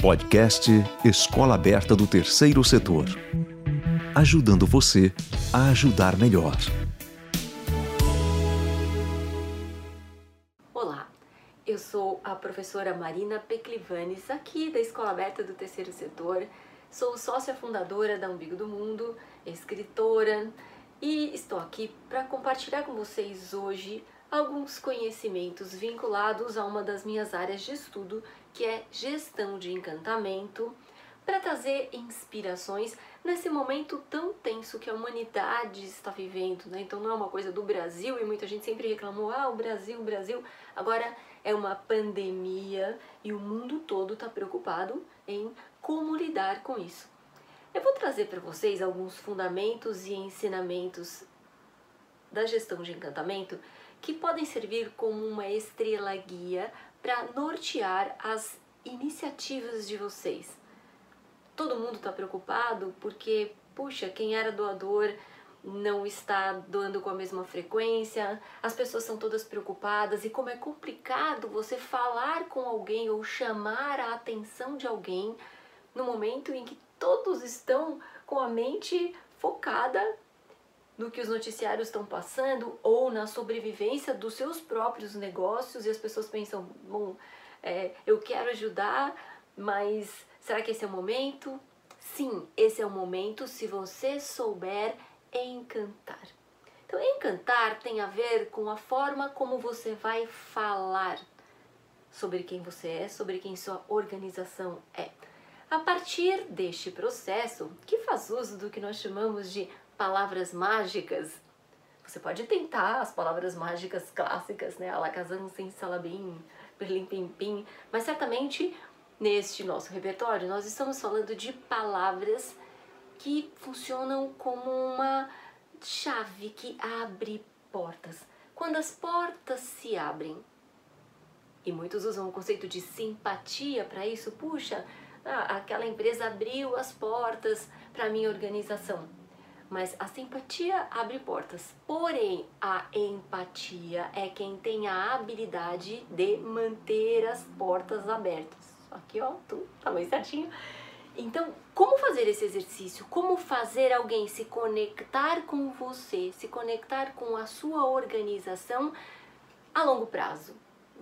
Podcast Escola Aberta do Terceiro Setor. Ajudando você a ajudar melhor. Olá, eu sou a professora Marina Peclivanes, aqui da Escola Aberta do Terceiro Setor. Sou sócia fundadora da Umbigo do Mundo, escritora e estou aqui para compartilhar com vocês hoje alguns conhecimentos vinculados a uma das minhas áreas de estudo, que é gestão de encantamento, para trazer inspirações nesse momento tão tenso que a humanidade está vivendo, né? Então não é uma coisa do Brasil e muita gente sempre reclamou: ah, o Brasil, o Brasil. Agora é uma pandemia e o mundo todo está preocupado em como lidar com isso. Eu vou trazer para vocês alguns fundamentos e ensinamentos da gestão de encantamento que podem servir como uma estrela guia para nortear as iniciativas de vocês. Todo mundo está preocupado porque, puxa, quem era doador não está doando com a mesma frequência, as pessoas são todas preocupadas e como é complicado você falar com alguém ou chamar a atenção de alguém no momento em que todos estão com a mente focada no que os noticiários estão passando ou na sobrevivência dos seus próprios negócios e as pessoas pensam, bom, é, eu quero ajudar, mas será que esse é o momento? Sim, esse é o momento se você souber encantar. Então, encantar tem a ver com a forma como você vai falar sobre quem você é, sobre quem sua organização é. A partir deste processo, que faz uso do que nós chamamos de palavras mágicas, você pode tentar as palavras mágicas clássicas, né? Alakazam, sem salabim, perlim pim pim, mas certamente neste nosso repertório nós estamos falando de palavras que funcionam como uma chave que abre portas. Quando as portas se abrem, e muitos usam o conceito de simpatia para isso, puxa, ah, aquela empresa abriu as portas para a minha organização. Mas a simpatia abre portas. Porém, a empatia é quem tem a habilidade de manter as portas abertas. Aqui, ó, tudo tá bem certinho. Então, como fazer esse exercício? Como fazer alguém se conectar com você, se conectar com a sua organização a longo prazo?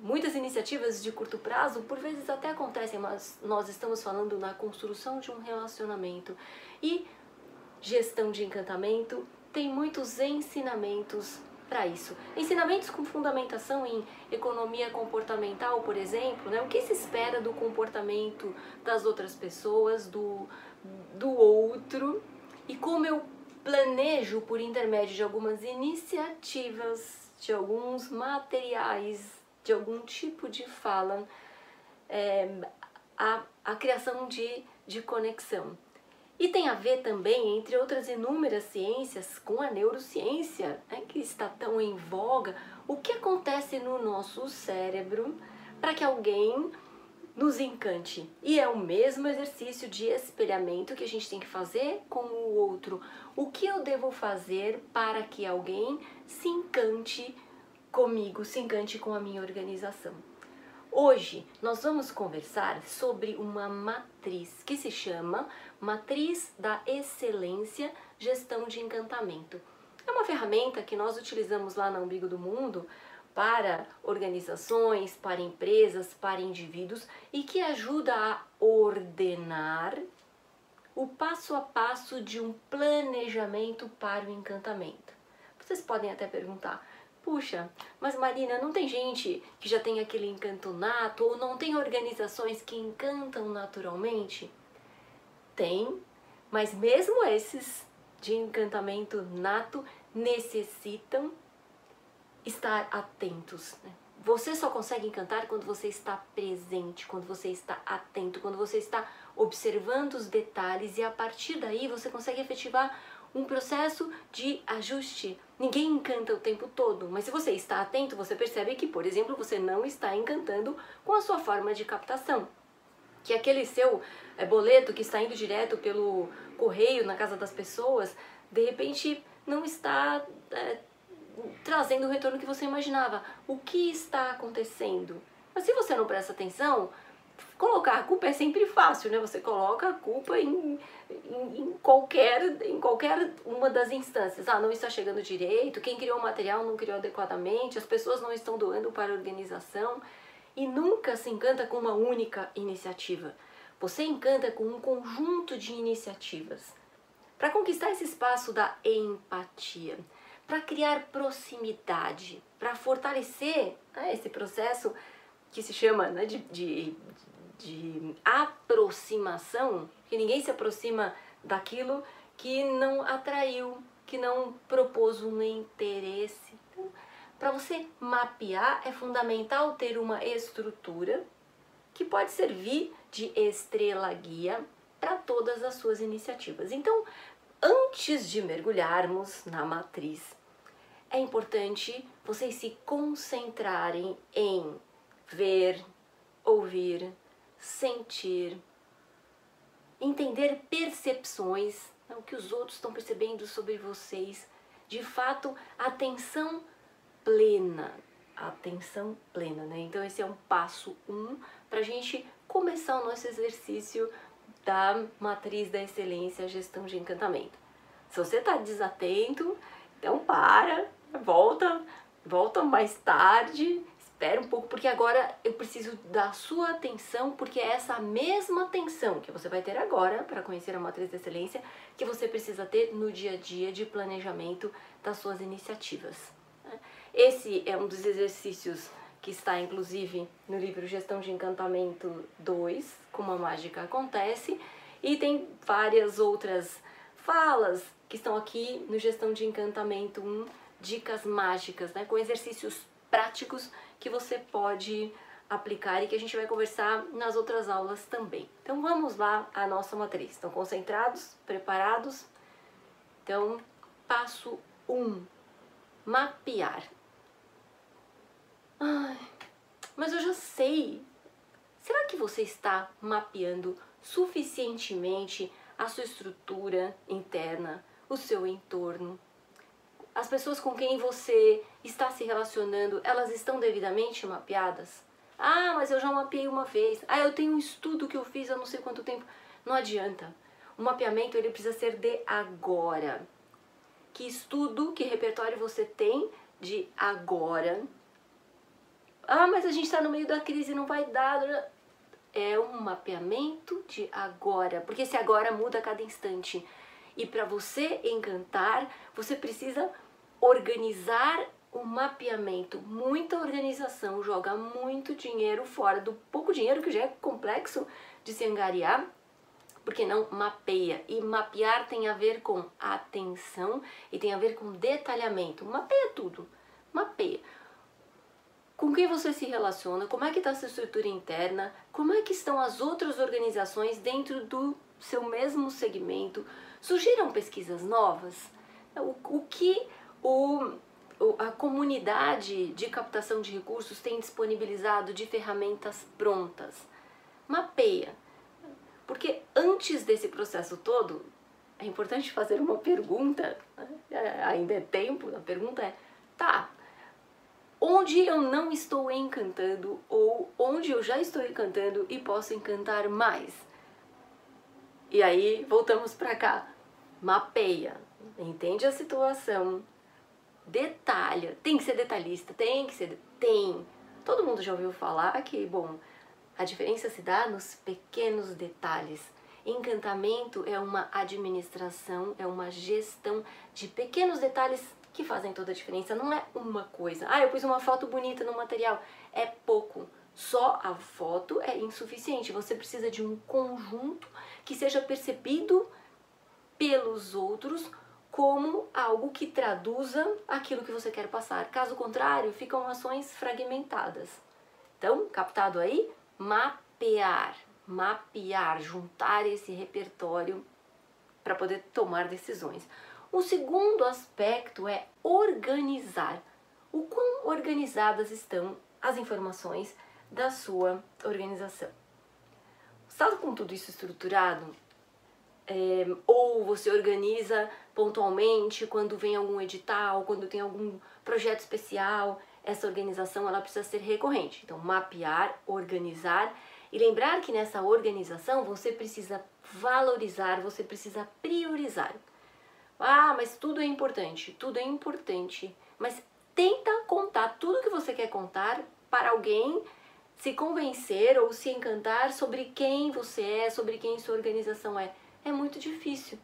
Muitas iniciativas de curto prazo por vezes até acontecem, mas nós estamos falando na construção de um relacionamento. E gestão de encantamento tem muitos ensinamentos para isso. Ensinamentos com fundamentação em economia comportamental, por exemplo, né? o que se espera do comportamento das outras pessoas, do, do outro, e como eu planejo por intermédio de algumas iniciativas, de alguns materiais de algum tipo de fala, é, a, a criação de, de conexão. E tem a ver também, entre outras inúmeras ciências, com a neurociência, né, que está tão em voga, o que acontece no nosso cérebro para que alguém nos encante. E é o mesmo exercício de espelhamento que a gente tem que fazer com o outro. O que eu devo fazer para que alguém se encante comigo, se encante com a minha organização. Hoje nós vamos conversar sobre uma matriz que se chama Matriz da Excelência Gestão de Encantamento. É uma ferramenta que nós utilizamos lá na Umbigo do Mundo para organizações, para empresas, para indivíduos e que ajuda a ordenar o passo a passo de um planejamento para o encantamento. Vocês podem até perguntar, Puxa, mas Marina, não tem gente que já tem aquele encanto nato ou não tem organizações que encantam naturalmente? Tem, mas mesmo esses de encantamento nato necessitam estar atentos. Né? Você só consegue encantar quando você está presente, quando você está atento, quando você está observando os detalhes e a partir daí você consegue efetivar um processo de ajuste. Ninguém encanta o tempo todo, mas se você está atento, você percebe que, por exemplo, você não está encantando com a sua forma de captação. Que aquele seu é, boleto que está indo direto pelo correio na casa das pessoas, de repente não está é, trazendo o retorno que você imaginava. O que está acontecendo? Mas se você não presta atenção, colocar a culpa é sempre fácil, né? Você coloca a culpa em, em, em, qualquer, em qualquer uma das instâncias. Ah, não está chegando direito, quem criou o material não criou adequadamente, as pessoas não estão doando para a organização e nunca se encanta com uma única iniciativa. Você encanta com um conjunto de iniciativas para conquistar esse espaço da empatia, para criar proximidade, para fortalecer né, esse processo que se chama né, de, de, de aproximação, que ninguém se aproxima daquilo que não atraiu, que não propôs um interesse. Para você mapear, é fundamental ter uma estrutura que pode servir de estrela guia para todas as suas iniciativas. Então, antes de mergulharmos na matriz, é importante vocês se concentrarem em ver, ouvir, sentir, entender percepções, né, o que os outros estão percebendo sobre vocês. De fato, atenção plena. Atenção plena, né? Então, esse é um passo um para a gente começar o nosso exercício da matriz da excelência, gestão de encantamento. Se você está desatento, então para, volta, volta mais tarde, espera um pouco, porque agora eu preciso da sua atenção, porque é essa mesma atenção que você vai ter agora para conhecer a matriz de excelência que você precisa ter no dia a dia de planejamento das suas iniciativas. Esse é um dos exercícios que está inclusive no livro Gestão de Encantamento 2, Como a Mágica Acontece, e tem várias outras falas que estão aqui no Gestão de Encantamento 1, dicas mágicas, né, com exercícios práticos que você pode aplicar e que a gente vai conversar nas outras aulas também. Então vamos lá à nossa matriz. Estão concentrados? Preparados? Então, passo 1. Um, mapear. Ai, mas eu já sei. Será que você está mapeando suficientemente a sua estrutura interna, o seu entorno, as pessoas com quem você está se relacionando, elas estão devidamente mapeadas? Ah, mas eu já mapeei uma vez. Ah, eu tenho um estudo que eu fiz há não sei quanto tempo. Não adianta. O mapeamento ele precisa ser de agora. Que estudo, que repertório você tem de agora? Ah, mas a gente está no meio da crise, não vai dar. É um mapeamento de agora, porque esse agora muda a cada instante. E para você encantar, você precisa organizar o mapeamento. Muita organização joga muito dinheiro fora do pouco dinheiro que já é complexo de se angariar, porque não mapeia. E mapear tem a ver com atenção e tem a ver com detalhamento. Mapeia tudo. Mapeia. Com quem você se relaciona, como é que está a sua estrutura interna, como é que estão as outras organizações dentro do seu mesmo segmento. Surgiram pesquisas novas? O, o que o, a comunidade de captação de recursos tem disponibilizado de ferramentas prontas. Mapeia. Porque antes desse processo todo, é importante fazer uma pergunta, né? É, ainda é tempo, a pergunta é, tá, onde eu não estou encantando ou onde eu já estou encantando e posso encantar mais? E aí voltamos para cá, mapeia, entende a situação, detalha, tem que ser detalhista, tem que ser, tem. Todo mundo já ouviu falar que, bom, a diferença se dá nos pequenos detalhes. Encantamento é uma administração, é uma gestão de pequenos detalhes que fazem toda a diferença. Não é uma coisa. Ah, eu pus uma foto bonita no material. É pouco. Só a foto é insuficiente. Você precisa de um conjunto que seja percebido pelos outros como algo que traduza aquilo que você quer passar. Caso contrário, ficam ações fragmentadas. Então, captado aí? Mapear. Mapear, juntar esse repertório para poder tomar decisões. O segundo aspecto é organizar. O quão organizadas estão as informações da sua organização. Estado com tudo isso estruturado, é, ou você organiza pontualmente quando vem algum edital, quando tem algum projeto especial, essa organização ela precisa ser recorrente. Então, mapear, organizar E lembrar que nessa organização você precisa valorizar, você precisa priorizar. Ah, mas tudo é importante, tudo é importante. Mas tenta contar tudo que você quer contar para alguém se convencer ou se encantar sobre quem você é, sobre quem sua organização é. É muito difícil.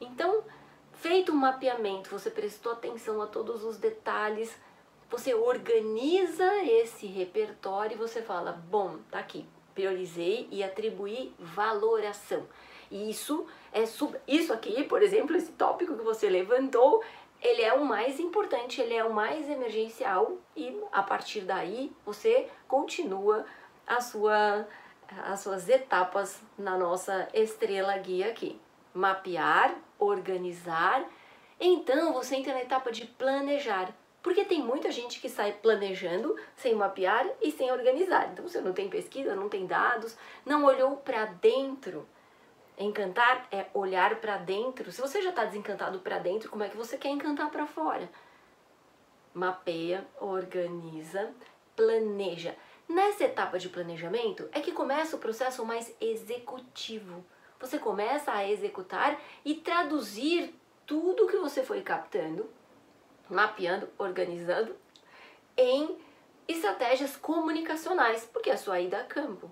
Então, feito um mapeamento, você prestou atenção a todos os detalhes, você organiza esse repertório e você fala: bom, tá aqui, priorizei e atribuí valoração. E isso é sub... isso aqui, por exemplo, esse tópico que você levantou, ele é o mais importante, ele é o mais emergencial e a partir daí você continua a sua as suas etapas na nossa estrela guia aqui. Mapear, organizar. Então você entra na etapa de planejar. Porque tem muita gente que sai planejando sem mapear e sem organizar. Então você não tem pesquisa, não tem dados, não olhou para dentro. Encantar é olhar para dentro. Se você já está desencantado para dentro, como é que você quer encantar para fora? Mapeia, organiza, planeja. Nessa etapa de planejamento é que começa o processo mais executivo. Você começa a executar e traduzir tudo que você foi captando mapeando, organizando em estratégias comunicacionais, porque é a sua ida a campo.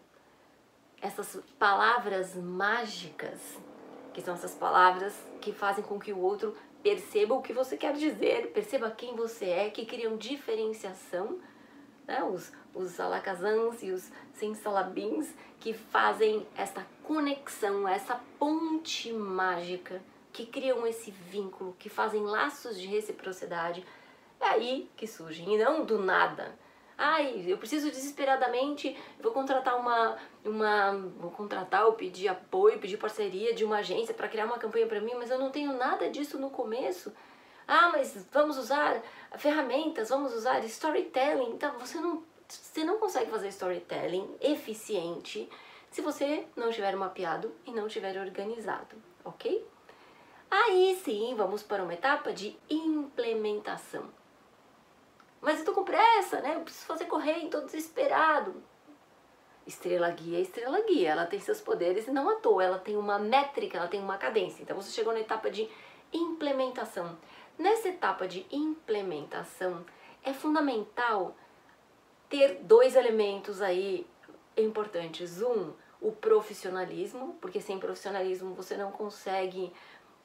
Essas palavras mágicas, que são essas palavras que fazem com que o outro perceba o que você quer dizer, perceba quem você é, que criam diferenciação, né? os, os e os sensalabins, que fazem essa conexão, essa ponte mágica que criam esse vínculo, que fazem laços de reciprocidade. É aí que surgem, e não do nada. Ai, eu preciso desesperadamente, vou contratar uma, uma, vou contratar ou pedir apoio, pedir parceria de uma agência para criar uma campanha para mim, mas eu não tenho nada disso no começo. Ah, mas vamos usar ferramentas, vamos usar storytelling. Então você não, você não consegue fazer storytelling eficiente se você não tiver mapeado e não tiver organizado, ok? Aí sim, vamos para uma etapa de implementação. Mas eu tô com pressa, né? Eu preciso fazer correr, tô desesperado. Estrela guia, estrela guia, ela tem seus poderes e não à toa, ela tem uma métrica, ela tem uma cadência. Então você chegou na etapa de implementação. Nessa etapa de implementação, é fundamental ter dois elementos aí importantes. Um, o profissionalismo, porque sem profissionalismo você não consegue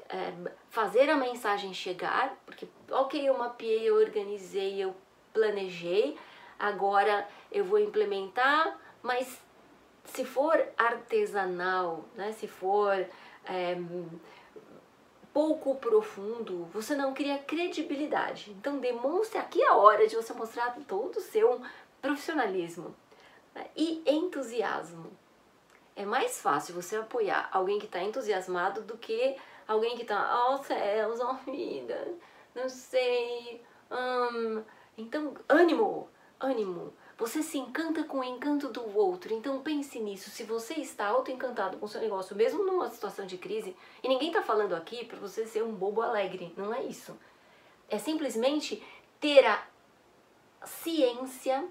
é, fazer a mensagem chegar, porque, ok, eu mapeei, eu organizei, eu planejei, agora eu vou implementar, mas se for artesanal, né, se for é, pouco profundo, você não cria credibilidade. Então demonstre aqui a hora de você mostrar todo o seu profissionalismo né, e entusiasmo. É mais fácil você apoiar alguém que está entusiasmado do que alguém que tá, oh céus, oh vida, não sei. Um, então, ânimo, ânimo. Você se encanta com o encanto do outro. Então pense nisso. Se você está auto-encantado com o seu negócio, mesmo numa situação de crise, e ninguém está falando aqui para você ser um bobo alegre, não é isso. É simplesmente ter a ciência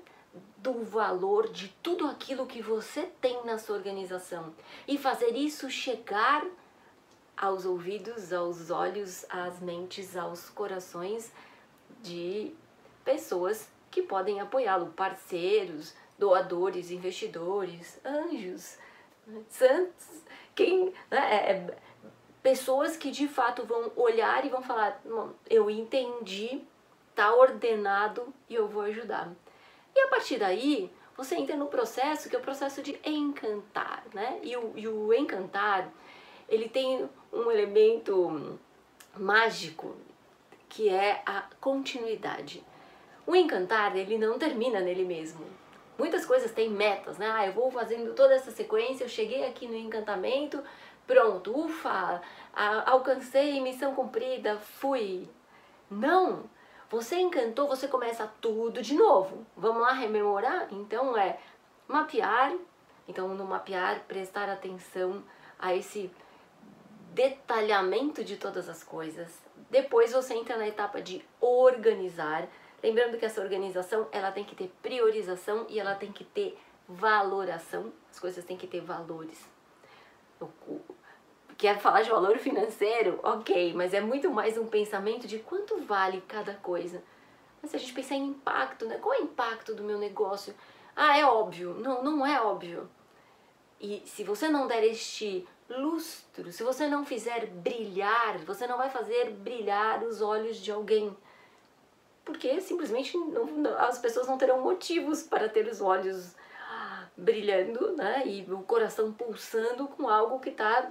do valor de tudo aquilo que você tem na sua organização e fazer isso chegar aos ouvidos, aos olhos, às mentes, aos corações de pessoas que podem apoiá-lo, parceiros, doadores, investidores, anjos, santos, quem, né, é, é, pessoas que de fato vão olhar e vão falar, eu entendi, tá ordenado e eu vou ajudar. E a partir daí, você entra no processo que é o processo de encantar, né? E o, e o encantar ele tem um elemento mágico que é a continuidade. O encantar, ele não termina nele mesmo. Muitas coisas têm metas, né? Ah, eu vou fazendo toda essa sequência, eu cheguei aqui no encantamento, pronto, ufa, alcancei missão cumprida, fui. Não! Você encantou, você começa tudo de novo. Vamos lá rememorar? Então é mapear, então no mapear prestar atenção a esse detalhamento de todas as coisas. Depois você entra na etapa de organizar. Lembrando que essa organização ela tem que ter priorização e ela tem que ter valoração, as coisas têm que ter valores. Quer falar de valor financeiro? Ok, mas é muito mais um pensamento de quanto vale cada coisa. Mas se a gente pensar em impacto, né? Qual é o impacto do meu negócio? Ah, é óbvio. Não, não é óbvio. E se você não der este lustro, se você não fizer brilhar, você não vai fazer brilhar os olhos de alguém. Porque simplesmente não, não, as pessoas não terão motivos para ter os olhos brilhando, né? E o coração pulsando com algo que está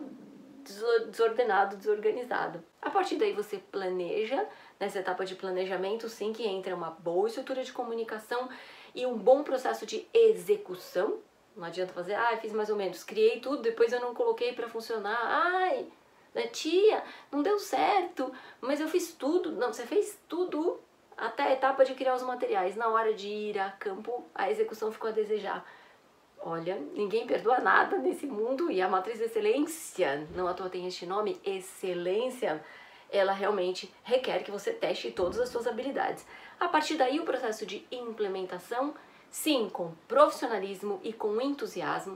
desordenado, desorganizado. A partir daí você planeja, nessa etapa de planejamento, sim que entra uma boa estrutura de comunicação e um bom processo de execução. Não adianta fazer, ah, fiz mais ou menos, criei tudo, depois eu não coloquei para funcionar. Ai, né, tia, não deu certo, mas eu fiz tudo. Não, você fez tudo até a etapa de criar os materiais. Na hora de ir a campo, a execução ficou a desejar. Olha, ninguém perdoa nada nesse mundo e a matriz excelência, não à toa tem este nome, excelência, ela realmente requer que você teste todas as suas habilidades. A partir daí, o processo de implementação, sim, com profissionalismo e com entusiasmo.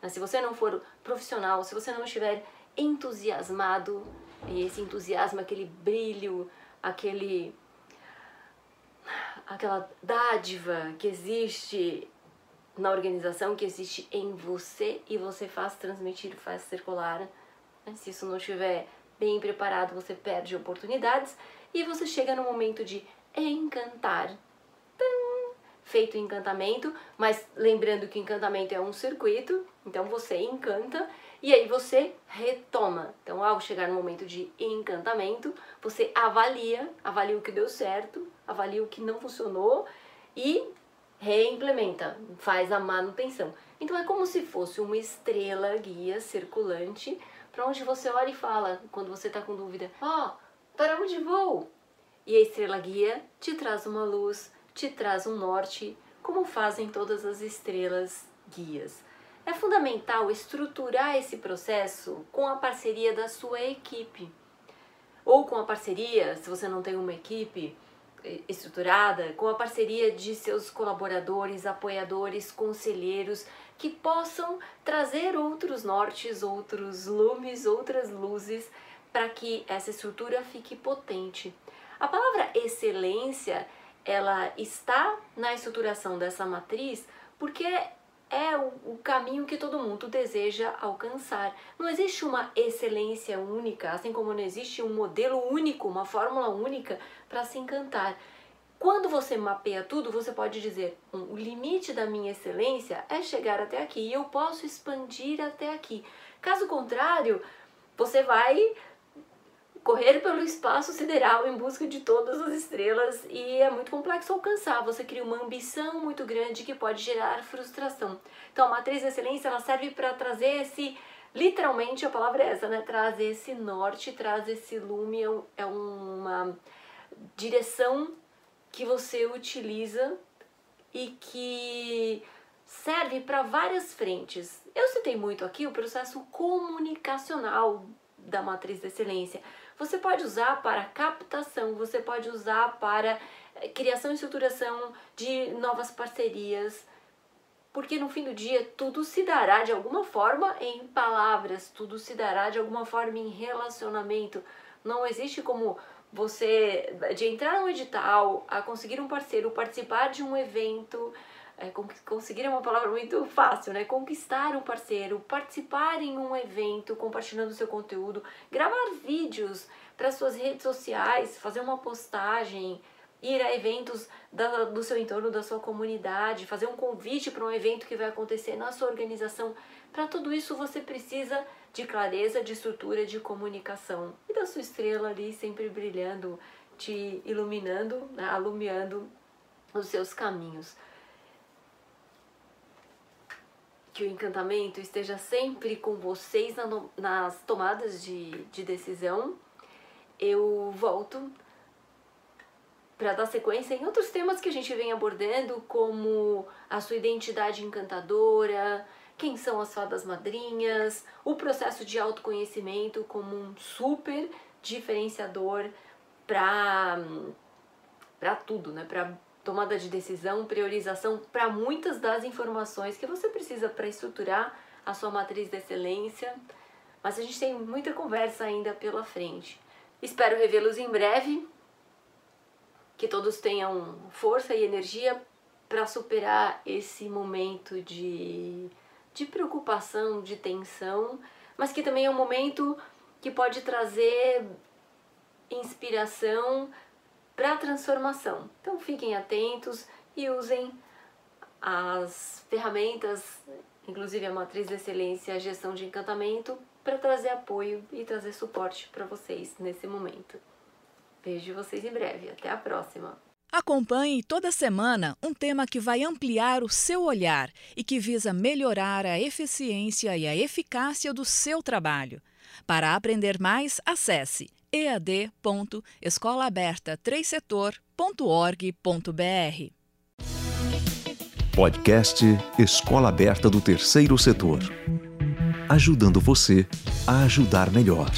Mas se você não for profissional, se você não estiver entusiasmado, e esse entusiasmo, aquele brilho, aquele aquela dádiva que existe na organização que existe em você e você faz transmitir, faz circular. Né? Se isso não estiver bem preparado, você perde oportunidades e você chega no momento de encantar. Feito o encantamento, mas lembrando que encantamento é um circuito, então você encanta e aí você retoma. Então, ao chegar no momento de encantamento, você avalia, avalia o que deu certo, avalia o que não funcionou e reimplementa, faz a manutenção. Então é como se fosse uma estrela guia circulante para onde você olha e fala quando você está com dúvida: Ó, oh, para onde vou? E a estrela guia te traz uma luz, te traz um norte, como fazem todas as estrelas guias. É fundamental estruturar esse processo com a parceria da sua equipe. Ou com a parceria, se você não tem uma equipe, estruturada com a parceria de seus colaboradores, apoiadores, conselheiros que possam trazer outros nortes, outros lumes, outras luzes para que essa estrutura fique potente. A palavra excelência, ela está na estruturação dessa matriz porque é o, caminho que todo mundo deseja alcançar. Não existe uma excelência única, assim como não existe um modelo único, uma fórmula única para se encantar. Quando você mapeia tudo, você pode dizer: o limite da minha excelência é chegar até aqui e eu posso expandir até aqui. Caso contrário, você vai correr pelo espaço sideral em busca de todas as estrelas e é muito complexo alcançar. Você cria uma ambição muito grande que pode gerar frustração. Então, a matriz de excelência ela serve para trazer esse literalmente a palavra é essa, né? Traz esse norte, traz esse lume, é, é uma direção que você utiliza e que serve para várias frentes. Eu citei muito aqui o processo comunicacional da matriz de excelência. Você pode usar para captação, você pode usar para eh, criação e estruturação de novas parcerias, porque no fim do dia tudo se dará de alguma forma em palavras, tudo se dará de alguma forma em relacionamento. Não existe como você de entrar no edital, a conseguir um parceiro, participar de um evento, é, conseguir é uma palavra muito fácil, né? Conquistar um parceiro, participar em um evento, compartilhando seu conteúdo, gravar vídeos para suas redes sociais, fazer uma postagem, ir a eventos da, do seu entorno, da sua comunidade, fazer um convite para um evento que vai acontecer na sua organização. Para tudo isso você precisa de clareza, de estrutura, de comunicação e da sua estrela ali sempre brilhando, te iluminando, né? alumiando os seus caminhos que o encantamento esteja sempre com vocês nas tomadas de, de decisão. Eu volto para dar sequência em outros temas que a gente vem abordando, como a sua identidade encantadora, quem são as fadas madrinhas, o processo de autoconhecimento como um super diferenciador para para tudo, né? Para tomada de decisão, priorização para muitas das informações que você precisa para estruturar a sua matriz de excelência. Mas a gente tem muita conversa ainda pela frente. Espero revê-los em breve. Que todos tenham força e energia para superar esse momento de, de preocupação, de tensão, mas que também é um momento que pode trazer inspiração para a transformação. Então fiquem atentos e usem as ferramentas, inclusive a matriz de excelência, a gestão de encantamento, para trazer apoio e trazer suporte para vocês nesse momento. Vejo vocês em breve. Até a próxima! Acompanhe toda semana um tema que vai ampliar o seu olhar e que visa melhorar a eficiência e a eficácia do seu trabalho. Para aprender mais, acesse ead.escolaberta3setor.org.br. Podcast Escola Aberta do Terceiro Setor. Ajudando você a ajudar melhor.